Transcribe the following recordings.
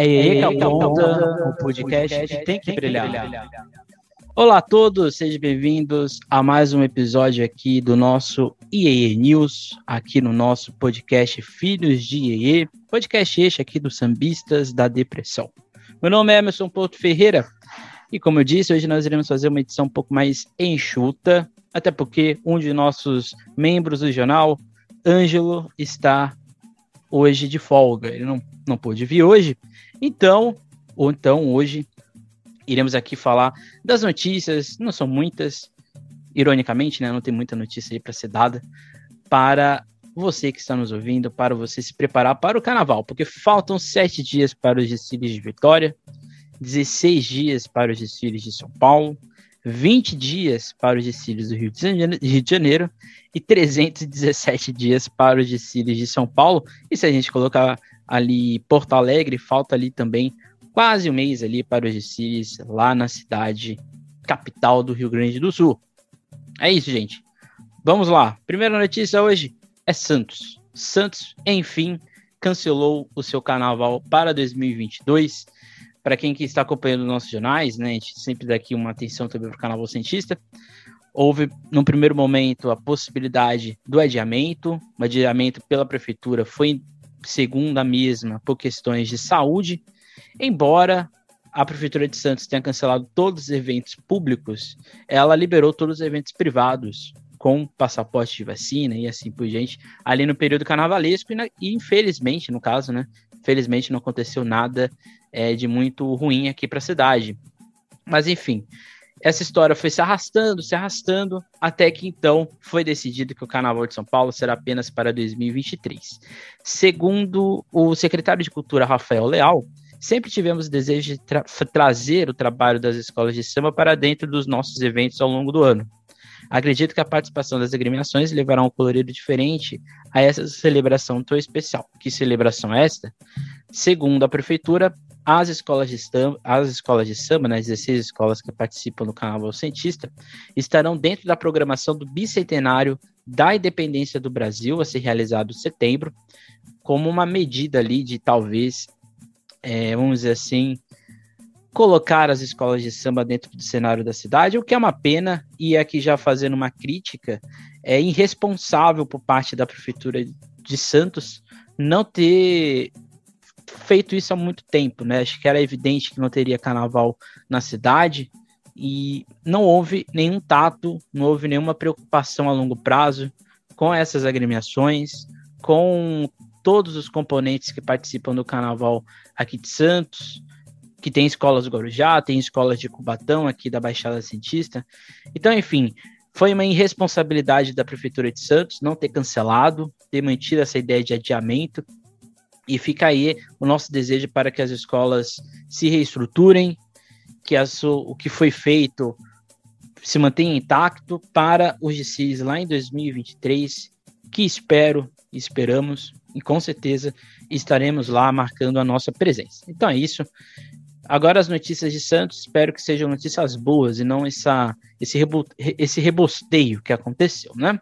É aí que aponta o podcast que tem que brilhar. Olá a todos, sejam bem-vindos a mais um episódio aqui do nosso IEE News, aqui no nosso podcast Filhos de IEE, podcast este aqui dos sambistas da depressão. Meu nome é Emerson Porto Ferreira e, como eu disse, hoje nós iremos fazer uma edição um pouco mais enxuta, até porque um de nossos membros do jornal, Ângelo, está hoje de folga. Ele não, não pôde vir hoje. Então, ou então hoje, iremos aqui falar das notícias, não são muitas, ironicamente, né? Não tem muita notícia aí para ser dada, para você que está nos ouvindo, para você se preparar para o carnaval, porque faltam sete dias para os desfiles de Vitória, 16 dias para os desfiles de São Paulo, 20 dias para os desfiles do Rio de Janeiro e 317 dias para os desfiles de São Paulo. E se a gente colocar ali Porto Alegre, falta ali também quase um mês ali para os desfiles lá na cidade capital do Rio Grande do Sul. É isso, gente. Vamos lá. Primeira notícia hoje é Santos. Santos, enfim, cancelou o seu carnaval para 2022 para quem que está acompanhando nossos jornais, né, a gente sempre dá aqui uma atenção também para o canal Cientista, houve, no primeiro momento, a possibilidade do adiamento, o adiamento pela prefeitura foi, segundo a mesma, por questões de saúde, embora a prefeitura de Santos tenha cancelado todos os eventos públicos, ela liberou todos os eventos privados, com passaporte de vacina e assim por diante, ali no período carnavalesco, e, na, e infelizmente, no caso, né, felizmente não aconteceu nada é, de muito ruim aqui para a cidade. Mas enfim, essa história foi se arrastando, se arrastando, até que então foi decidido que o Carnaval de São Paulo será apenas para 2023. Segundo o secretário de Cultura, Rafael Leal, sempre tivemos o desejo de tra trazer o trabalho das escolas de samba para dentro dos nossos eventos ao longo do ano. Acredito que a participação das agremiações levará um colorido diferente a essa celebração tão especial. Que celebração é esta? Segundo a prefeitura, as escolas de samba, as escolas de samba, né, 16 escolas que participam do Carnaval Cientista, estarão dentro da programação do bicentenário da independência do Brasil, a ser realizado em setembro, como uma medida ali de talvez, é, vamos dizer assim, colocar as escolas de samba dentro do cenário da cidade, o que é uma pena, e aqui já fazendo uma crítica, é irresponsável por parte da prefeitura de Santos não ter feito isso há muito tempo, né? Acho que era evidente que não teria carnaval na cidade e não houve nenhum tato, não houve nenhuma preocupação a longo prazo com essas agremiações, com todos os componentes que participam do carnaval aqui de Santos, que tem escolas do Guarujá, tem escolas de Cubatão aqui da Baixada Cientista. Então, enfim, foi uma irresponsabilidade da Prefeitura de Santos não ter cancelado, ter mantido essa ideia de adiamento e fica aí o nosso desejo para que as escolas se reestruturem, que as, o que foi feito se mantenha intacto para os DCs lá em 2023, que espero, esperamos e com certeza estaremos lá marcando a nossa presença. Então é isso. Agora as notícias de Santos, espero que sejam notícias boas e não essa, esse, rebo, esse rebosteio que aconteceu, né?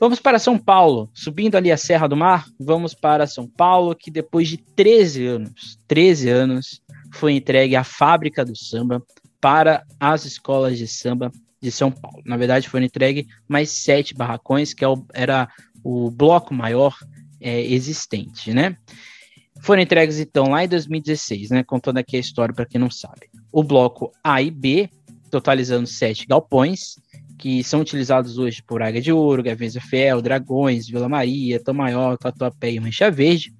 Vamos para São Paulo, subindo ali a Serra do Mar, vamos para São Paulo, que depois de 13 anos, 13 anos, foi entregue a fábrica do samba para as escolas de samba de São Paulo. Na verdade, foi entregue mais sete barracões, que é era o bloco maior é, existente, né? Foram entregues então lá em 2016, né? Contando aqui a história para quem não sabe. O bloco A e B, totalizando sete galpões, que são utilizados hoje por Águia de Ouro, Gaviões Fiel, Dragões, Vila Maria, Tom Maior, Tatuapé e Mancha Verde.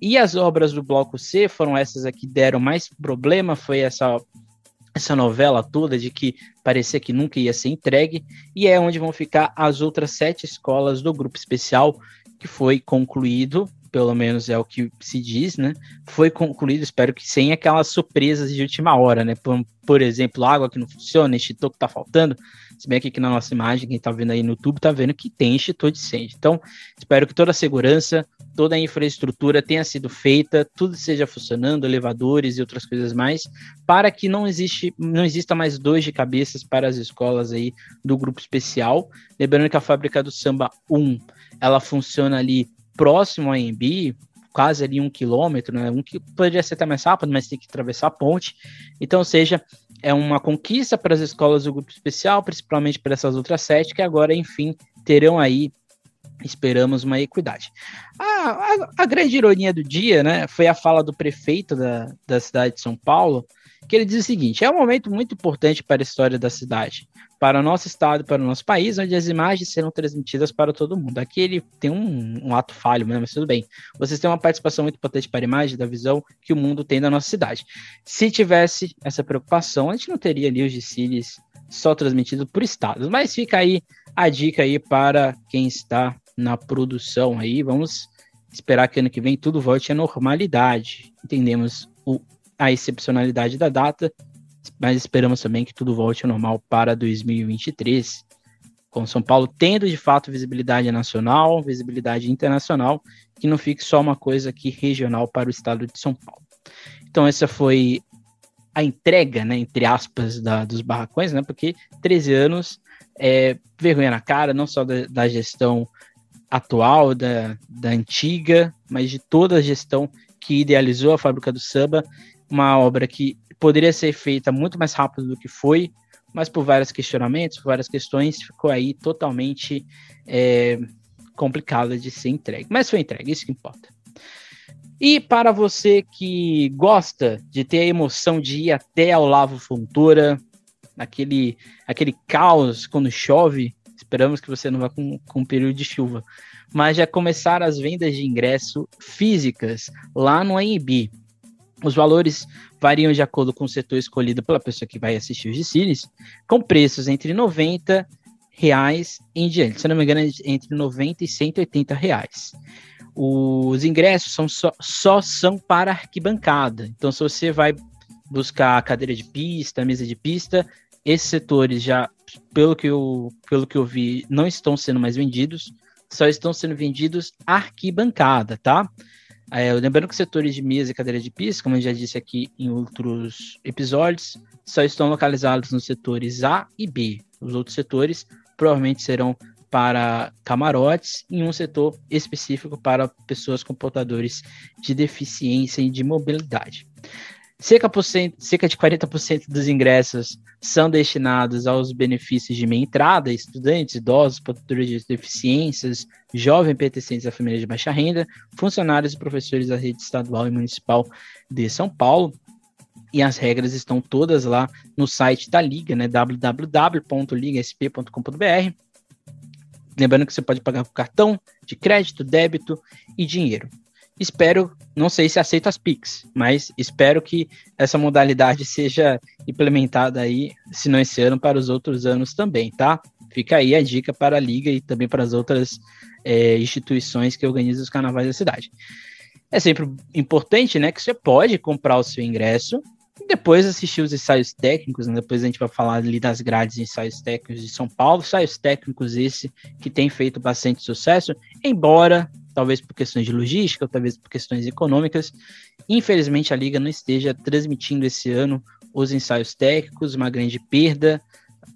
E as obras do bloco C foram essas aqui que deram mais problema, foi essa essa novela toda de que parecia que nunca ia ser entregue, e é onde vão ficar as outras sete escolas do grupo especial, que foi concluído, pelo menos é o que se diz, né? Foi concluído, espero que sem aquelas surpresas de última hora, né? Por, por exemplo, água que não funciona, extintor que tá faltando. Se bem que aqui na nossa imagem, quem está vendo aí no YouTube está vendo que tem extintor de incêndio. Então, espero que toda a segurança, toda a infraestrutura tenha sido feita, tudo seja funcionando, elevadores e outras coisas mais, para que não, existe, não exista mais dois de cabeças para as escolas aí do grupo especial. Lembrando que a fábrica do Samba 1, ela funciona ali próximo à EMB, quase ali um quilômetro, né? Um que poderia ser até mais rápido, mas tem que atravessar a ponte. Então, seja, é uma conquista para as escolas do grupo especial, principalmente para essas outras sete, que agora, enfim, terão aí, esperamos, uma equidade. A, a, a grande ironia do dia, né, foi a fala do prefeito da, da cidade de São Paulo, que ele diz o seguinte: é um momento muito importante para a história da cidade para o nosso estado, para o nosso país, onde as imagens serão transmitidas para todo mundo. Aqui ele tem um, um ato falho, mas tudo bem. Vocês têm uma participação muito importante para a imagem, da visão que o mundo tem da nossa cidade. Se tivesse essa preocupação, a gente não teria ali os desfiles só transmitidos por estados. Mas fica aí a dica aí para quem está na produção aí. Vamos esperar que ano que vem tudo volte à normalidade. Entendemos o, a excepcionalidade da data mas esperamos também que tudo volte ao normal para 2023, com São Paulo tendo de fato visibilidade nacional, visibilidade internacional, que não fique só uma coisa aqui regional para o estado de São Paulo. Então essa foi a entrega, né, entre aspas, da, dos barracões, né, porque 13 anos é vergonha na cara, não só da, da gestão atual, da, da antiga, mas de toda a gestão que idealizou a fábrica do samba, uma obra que poderia ser feita muito mais rápido do que foi, mas por vários questionamentos, por várias questões, ficou aí totalmente é, complicada de ser entregue. Mas foi entregue, isso que importa. E para você que gosta de ter a emoção de ir até ao Lavo Fontoura, aquele, aquele caos quando chove, esperamos que você não vá com, com um período de chuva, mas já começaram as vendas de ingresso físicas lá no AMB. Os valores variam de acordo com o setor escolhido pela pessoa que vai assistir os desfiles, com preços entre 90 reais em diante. Se não me engano, é entre 90 e 180 reais. Os ingressos são só, só são para arquibancada. Então, se você vai buscar cadeira de pista, mesa de pista, esses setores já, pelo que eu, pelo que eu vi, não estão sendo mais vendidos, só estão sendo vendidos arquibancada, tá? É, lembrando que os setores de mesa e cadeira de pista, como eu já disse aqui em outros episódios, só estão localizados nos setores A e B. Os outros setores provavelmente serão para camarotes e um setor específico para pessoas com portadores de deficiência e de mobilidade. Cerca, cerca de 40% dos ingressos são destinados aos benefícios de meia entrada, estudantes, idosos, portadores de deficiências, jovens pertencentes à família de baixa renda, funcionários e professores da rede estadual e municipal de São Paulo. E as regras estão todas lá no site da Liga, né? www.ligasp.com.br. Lembrando que você pode pagar com cartão de crédito, débito e dinheiro. Espero, não sei se aceita as Pix, mas espero que essa modalidade seja implementada aí, se não esse ano, para os outros anos também, tá? Fica aí a dica para a Liga e também para as outras é, instituições que organizam os carnavais da cidade. É sempre importante, né, que você pode comprar o seu ingresso e depois assistir os ensaios técnicos, né? depois a gente vai falar ali das grades de ensaios técnicos de São Paulo, ensaios técnicos esse que tem feito bastante sucesso, embora talvez por questões de logística, talvez por questões econômicas. Infelizmente, a Liga não esteja transmitindo esse ano os ensaios técnicos, uma grande perda.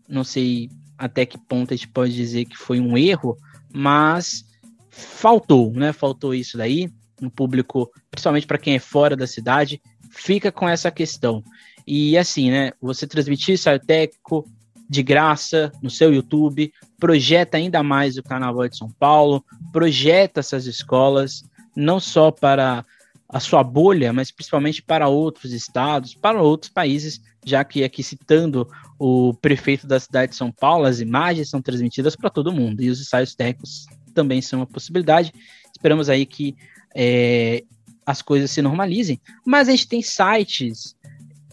Não sei até que ponto a gente pode dizer que foi um erro, mas faltou, né? Faltou isso daí. Um público, principalmente para quem é fora da cidade, fica com essa questão. E assim, né? Você transmitir ensaio técnico de graça no seu YouTube, projeta ainda mais o Carnaval de São Paulo, projeta essas escolas, não só para a sua bolha, mas principalmente para outros estados, para outros países, já que aqui citando o prefeito da cidade de São Paulo, as imagens são transmitidas para todo mundo e os ensaios técnicos também são uma possibilidade. Esperamos aí que é, as coisas se normalizem, mas a gente tem sites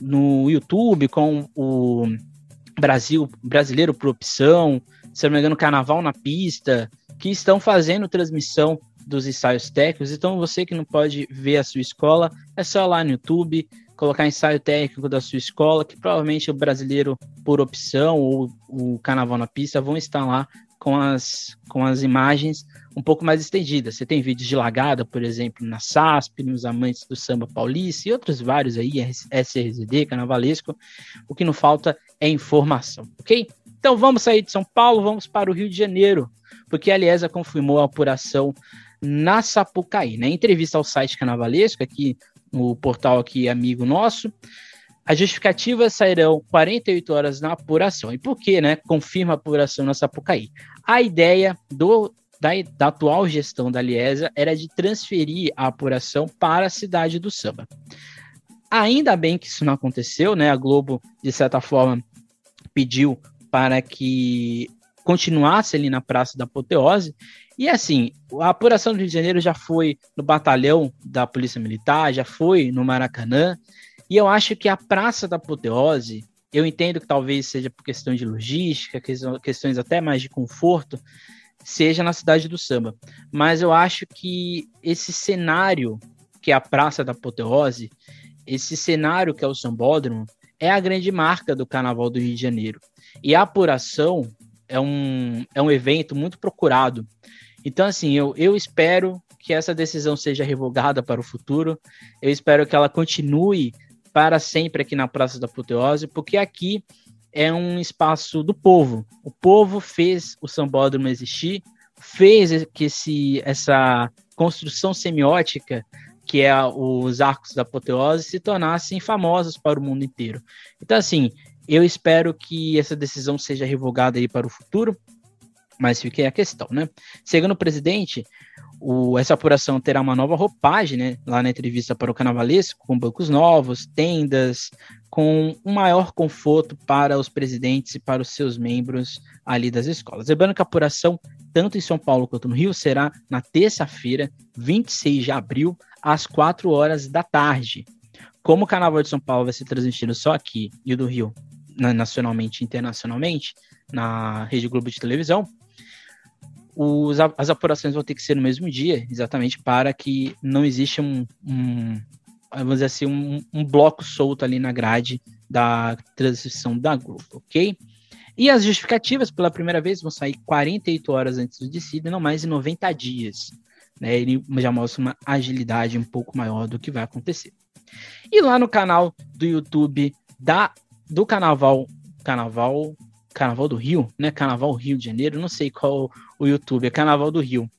no YouTube com o Brasil Brasileiro por Opção, se não me engano, Carnaval na Pista, que estão fazendo transmissão dos ensaios técnicos. Então, você que não pode ver a sua escola, é só lá no YouTube, colocar ensaio técnico da sua escola, que provavelmente o brasileiro por opção ou o Carnaval na Pista vão estar lá com as, com as imagens um pouco mais estendidas. Você tem vídeos de lagada, por exemplo, na SASP, nos Amantes do Samba Paulista e outros vários aí, SRZD, Carnavalesco. O que não falta é informação, ok? Então vamos sair de São Paulo, vamos para o Rio de Janeiro, porque a Liesa confirmou a apuração na Sapucaí. Né? Em entrevista ao site Carnavalesco, aqui no portal aqui amigo nosso, as justificativas sairão 48 horas na apuração. E por que, né? Confirma a apuração na Sapucaí. A ideia do, da, da atual gestão da Liesa era de transferir a apuração para a cidade do samba. Ainda bem que isso não aconteceu, né? A Globo, de certa forma, pediu para que continuasse ali na Praça da Apoteose. E assim, a apuração do Rio de Janeiro já foi no batalhão da Polícia Militar, já foi no Maracanã, e eu acho que a Praça da Apoteose, eu entendo que talvez seja por questão de logística, questões até mais de conforto, seja na cidade do samba. Mas eu acho que esse cenário que é a Praça da Apoteose, esse cenário que é o Sambódromo, é a grande marca do Carnaval do Rio de Janeiro. E a apuração é um, é um evento muito procurado. Então, assim, eu, eu espero que essa decisão seja revogada para o futuro. Eu espero que ela continue para sempre aqui na Praça da Apoteose, porque aqui é um espaço do povo. O povo fez o sambódromo existir, fez que esse, essa construção semiótica que é os arcos da apoteose, se tornassem famosos para o mundo inteiro. Então, assim, eu espero que essa decisão seja revogada aí para o futuro, mas fiquei a questão, né? Segundo o presidente, o, essa apuração terá uma nova roupagem, né? Lá na entrevista para o Carnavalesco, com bancos novos, tendas, com um maior conforto para os presidentes e para os seus membros ali das escolas. Lembrando que a apuração, tanto em São Paulo quanto no Rio, será na terça-feira, 26 de abril, às 4 horas da tarde. Como o Carnaval de São Paulo vai ser transmitido só aqui e o do Rio nacionalmente e internacionalmente, na Rede Globo de televisão, os, as apurações vão ter que ser no mesmo dia, exatamente para que não exista um, um vamos dizer assim, um, um, bloco solto ali na grade da transmissão da Globo, ok? E as justificativas, pela primeira vez, vão sair 48 horas antes do decídio, não mais de 90 dias. Né? Ele já mostra uma agilidade um pouco maior do que vai acontecer. E lá no canal do YouTube da, do Carnaval, Carnaval Carnaval do Rio, né? Carnaval Rio de Janeiro, não sei qual o YouTube, é Carnaval do Rio.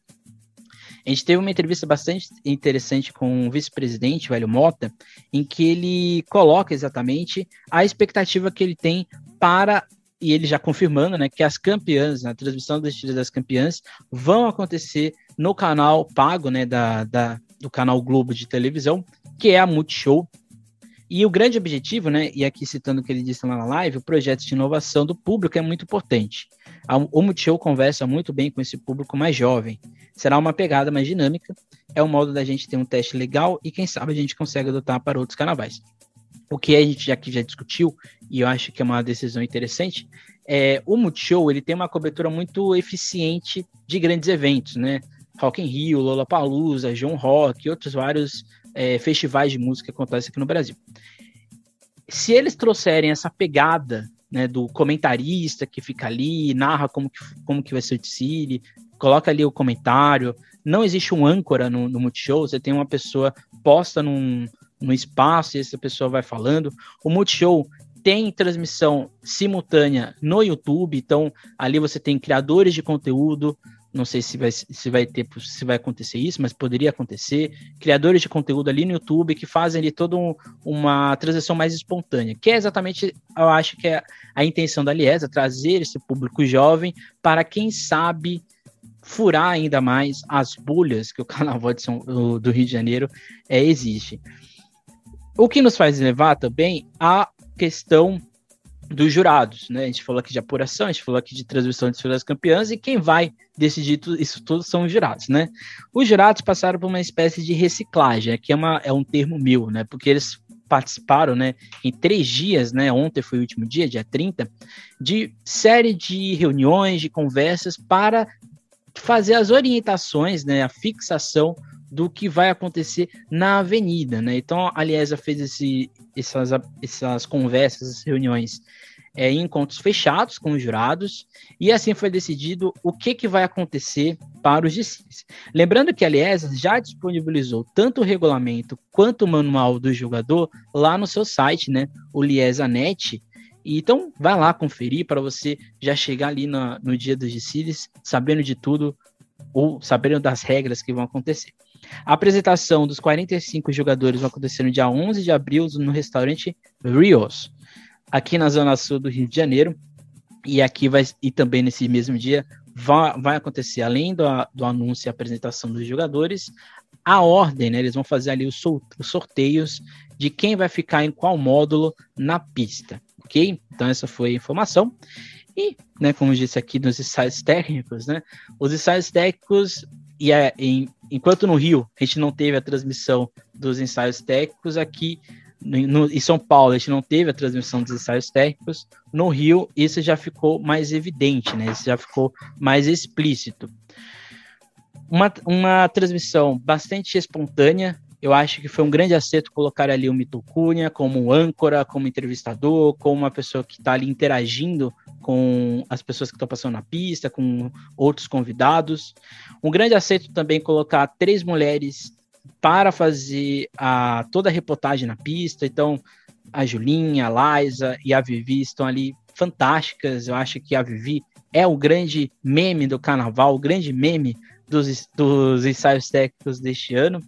A gente teve uma entrevista bastante interessante com o vice-presidente, Velho Mota, em que ele coloca exatamente a expectativa que ele tem para, e ele já confirmando, né, que as campeãs, na transmissão das tiras das campeãs, vão acontecer no canal pago, né, da, da, do canal Globo de televisão, que é a Multishow, e o grande objetivo, né, e aqui citando o que ele disse lá na live, o projeto de inovação do público é muito importante. O Multishow conversa muito bem com esse público mais jovem. Será uma pegada mais dinâmica, é um modo da gente ter um teste legal e quem sabe a gente consegue adotar para outros carnavais. O que a gente aqui já discutiu, e eu acho que é uma decisão interessante, é o Multishow ele tem uma cobertura muito eficiente de grandes eventos, né? Rock in Rio, Lollapalooza, João Rock e outros vários é, festivais de música que acontecem aqui no Brasil. Se eles trouxerem essa pegada né, do comentarista que fica ali, narra como que, como que vai ser o desfile, coloca ali o comentário, não existe um âncora no, no Multishow, você tem uma pessoa posta num, num espaço e essa pessoa vai falando. O Multishow tem transmissão simultânea no YouTube, então ali você tem criadores de conteúdo, não sei se vai, se vai ter, se vai acontecer isso, mas poderia acontecer. Criadores de conteúdo ali no YouTube que fazem ali toda um, uma transição mais espontânea, que é exatamente, eu acho que é a intenção da Liesa, trazer esse público jovem para quem sabe furar ainda mais as bolhas que o Carnaval de São, do Rio de Janeiro é, existe. O que nos faz levar também a questão dos jurados, né? A gente falou aqui de apuração, a gente falou aqui de transmissão de das campeãs, e quem vai decidir isso tudo são os jurados, né? Os jurados passaram por uma espécie de reciclagem, aqui é, uma, é um termo meu, né? Porque eles participaram, né, em três dias, né, ontem foi o último dia, dia 30, de série de reuniões, de conversas para fazer as orientações, né, a fixação do que vai acontecer na avenida, né? Então, a Liesa fez esse, essas, essas conversas, essas reuniões é, em encontros fechados com os jurados, e assim foi decidido o que, que vai acontecer para os desfiles. Lembrando que a Liesa já disponibilizou tanto o regulamento quanto o manual do jogador lá no seu site, né? O Liesa.net. Então, vai lá conferir para você já chegar ali no, dia dos desfiles, sabendo de tudo, ou saberem das regras que vão acontecer. A apresentação dos 45 jogadores vai acontecer no dia 11 de abril no restaurante Rios, aqui na zona sul do Rio de Janeiro. E aqui vai e também nesse mesmo dia vai, vai acontecer além do, do anúncio e apresentação dos jogadores, a ordem, né? Eles vão fazer ali os, os sorteios de quem vai ficar em qual módulo na pista, ok? Então essa foi a informação. E, né, como eu disse aqui nos ensaios técnicos, né? Os ensaios técnicos e é, em, enquanto no Rio a gente não teve a transmissão dos ensaios técnicos, aqui no, em São Paulo a gente não teve a transmissão dos ensaios técnicos, no Rio isso já ficou mais evidente, né? Isso já ficou mais explícito. Uma, uma transmissão bastante espontânea, eu acho que foi um grande acerto colocar ali o Mito Cunha como âncora, como entrevistador, como uma pessoa que está ali interagindo com as pessoas que estão passando na pista, com outros convidados. Um grande acerto também colocar três mulheres para fazer a, toda a reportagem na pista. Então, a Julinha, a Liza e a Vivi estão ali fantásticas. Eu acho que a Vivi é o grande meme do carnaval, o grande meme dos, dos ensaios técnicos deste ano.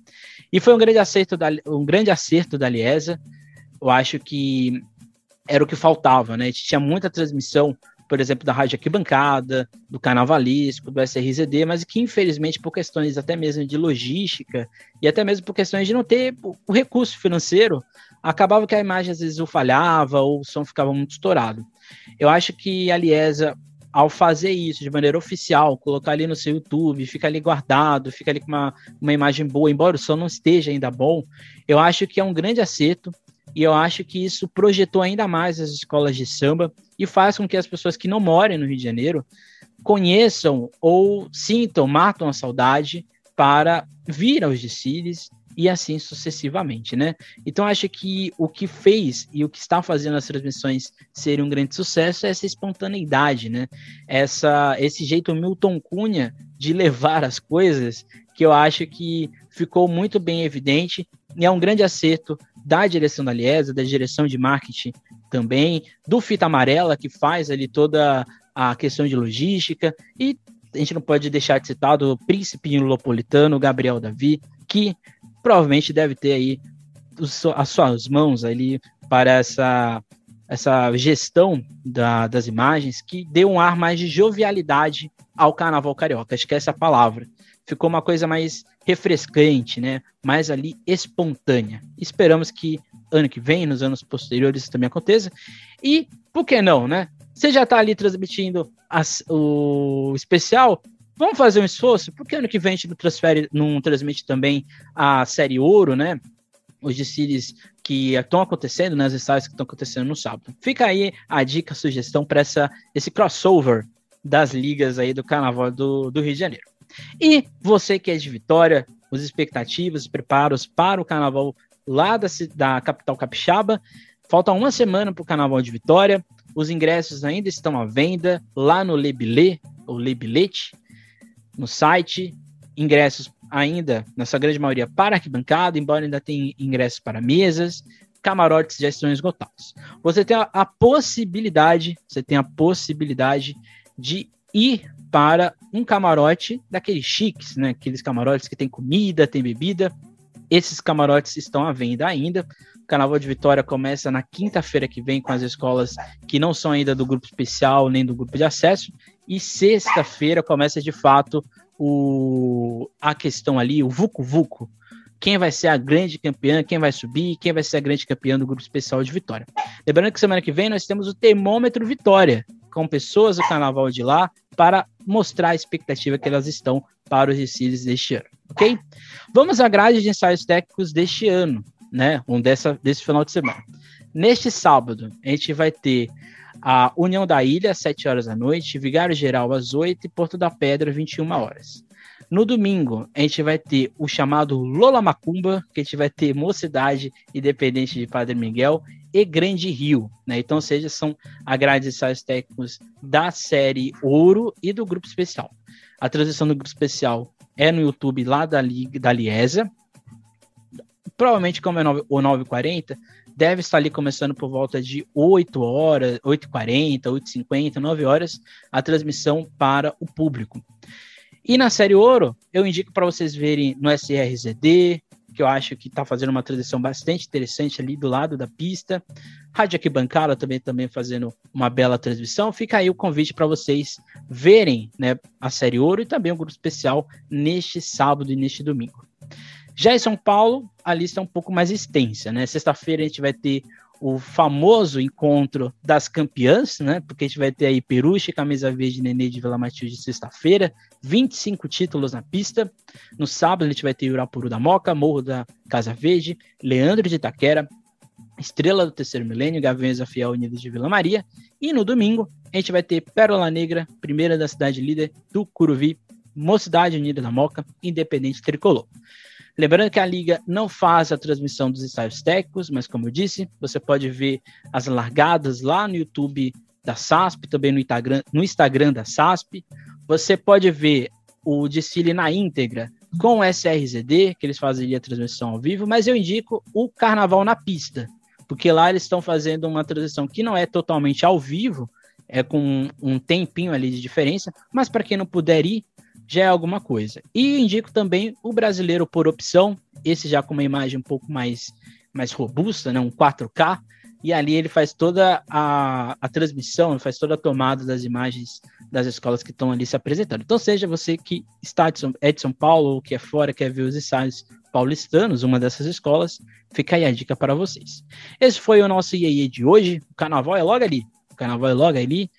E foi um grande acerto da, um grande acerto da Liesa. Eu acho que era o que faltava, né? A gente tinha muita transmissão, por exemplo, da Rádio Arquibancada, do Carnavalesco, do SRZD, mas que infelizmente por questões até mesmo de logística e até mesmo por questões de não ter o recurso financeiro, acabava que a imagem às vezes falhava ou o som ficava muito estourado. Eu acho que a Liesa ao fazer isso de maneira oficial, colocar ali no seu YouTube, fica ali guardado, fica ali com uma, uma imagem boa, embora o som não esteja ainda bom, eu acho que é um grande acerto e eu acho que isso projetou ainda mais as escolas de samba e faz com que as pessoas que não morem no Rio de Janeiro conheçam ou sintam, matam a saudade para vir aos desfiles e assim sucessivamente, né? Então acho que o que fez e o que está fazendo as transmissões serem um grande sucesso é essa espontaneidade, né? Essa esse jeito Milton Cunha de levar as coisas que eu acho que ficou muito bem evidente e é um grande acerto da direção da Liesa, da direção de marketing também, do Fita Amarela que faz ali toda a questão de logística e a gente não pode deixar de citar do príncipe Lopolitano, Gabriel Davi, que provavelmente deve ter aí as suas mãos ali para essa, essa gestão da, das imagens que deu um ar mais de jovialidade ao carnaval carioca. Acho que é essa palavra. Ficou uma coisa mais refrescante, né? Mais ali espontânea. Esperamos que ano que vem, nos anos posteriores, isso também aconteça. E por que não, né? Você já está ali transmitindo as, o especial, vamos fazer um esforço, porque ano que vem a gente não, transfere, não transmite também a série ouro, né? Os desfiles que estão acontecendo, né? As ensaios que estão acontecendo no sábado. Fica aí a dica, a sugestão para esse crossover das ligas aí do Carnaval do, do Rio de Janeiro. E você que é de Vitória, os expectativas, preparos para o Carnaval lá da, da capital capixaba. Falta uma semana para o Carnaval de Vitória. Os ingressos ainda estão à venda lá no Lebilê, ou Lebilete, no site, ingressos ainda, na sua grande maioria, para arquibancada, embora ainda tenha ingressos para mesas, camarotes já estão esgotados. Você tem a, a possibilidade, você tem a possibilidade de ir para um camarote daqueles chiques, né? Aqueles camarotes que tem comida, tem bebida. Esses camarotes estão à venda ainda. O Carnaval de Vitória começa na quinta-feira que vem com as escolas que não são ainda do grupo especial nem do grupo de acesso e sexta-feira começa de fato o, a questão ali, o Vucu Vucu. Quem vai ser a grande campeã, quem vai subir, quem vai ser a grande campeã do grupo especial de Vitória. Lembrando que semana que vem nós temos o Termômetro Vitória, com pessoas do carnaval de lá, para mostrar a expectativa que elas estão para os desfiles deste ano, ok? Vamos à grade de ensaios técnicos deste ano, né? Um dessa, desse final de semana. Neste sábado, a gente vai ter a União da Ilha, às 7 horas da noite, Vigário Geral às 8 e Porto da Pedra, 21 horas. No domingo, a gente vai ter o chamado Lola Macumba, que a gente vai ter Mocidade Independente de Padre Miguel e Grande Rio, né? Então, seja, são a grade de ensaios técnicos da série Ouro e do grupo especial. A transição do grupo especial é no YouTube lá da, da Liesa. Provavelmente, como é o 940, deve estar ali começando por volta de 8 horas, 8h40, 8h50, 9 horas, a transmissão para o público. E na série Ouro, eu indico para vocês verem no SRZD, que eu acho que está fazendo uma transição bastante interessante ali do lado da pista. Rádio Arquibancada também, também fazendo uma bela transmissão. Fica aí o convite para vocês verem né, a série Ouro e também o grupo especial neste sábado e neste domingo. Já em São Paulo, a lista é um pouco mais extensa, né? Sexta-feira a gente vai ter o famoso encontro das campeãs, né? Porque a gente vai ter aí Peruche, camisa verde Nenê de Vila Matilde sexta-feira, 25 títulos na pista. No sábado a gente vai ter Urapuru da Moca, Morro da Casa Verde, Leandro de Itaquera, Estrela do Terceiro Milênio, Gaviões Fiel Unidos de Vila Maria. E no domingo a gente vai ter Pérola Negra, primeira da cidade líder do Curuvi, Mocidade Unida da Moca, Independente Tricolor. Lembrando que a liga não faz a transmissão dos ensaios técnicos, mas como eu disse, você pode ver as largadas lá no YouTube da SASP, também no Instagram, no Instagram da SASP. Você pode ver o desfile na íntegra com o SRZD, que eles fazem a transmissão ao vivo, mas eu indico o Carnaval na pista, porque lá eles estão fazendo uma transmissão que não é totalmente ao vivo, é com um tempinho ali de diferença, mas para quem não puder ir, já é alguma coisa. E indico também o brasileiro por opção, esse já com uma imagem um pouco mais, mais robusta, né, um 4K, e ali ele faz toda a, a transmissão, faz toda a tomada das imagens das escolas que estão ali se apresentando. Então, seja você que está de São, é de São Paulo ou que é fora, quer ver os ensaios paulistanos, uma dessas escolas, fica aí a dica para vocês. Esse foi o nosso IEE de hoje. O carnaval é logo ali. O carnaval é logo ali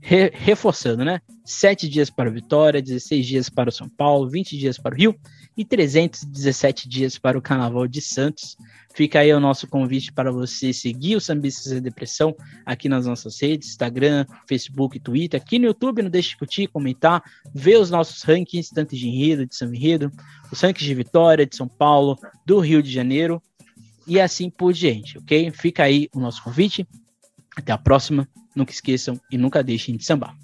re, reforçando, né? Sete dias para o Vitória, 16 dias para o São Paulo, 20 dias para o Rio e 317 dias para o Carnaval de Santos. Fica aí o nosso convite para você seguir o Sambistas e Depressão aqui nas nossas redes, Instagram, Facebook, Twitter. Aqui no YouTube, não deixe de curtir, comentar, ver os nossos rankings, tanto de enredo, de São Enredo, os rankings de Vitória, de São Paulo, do Rio de Janeiro e assim por diante, ok? Fica aí o nosso convite. Até a próxima. Nunca esqueçam e nunca deixem de sambar.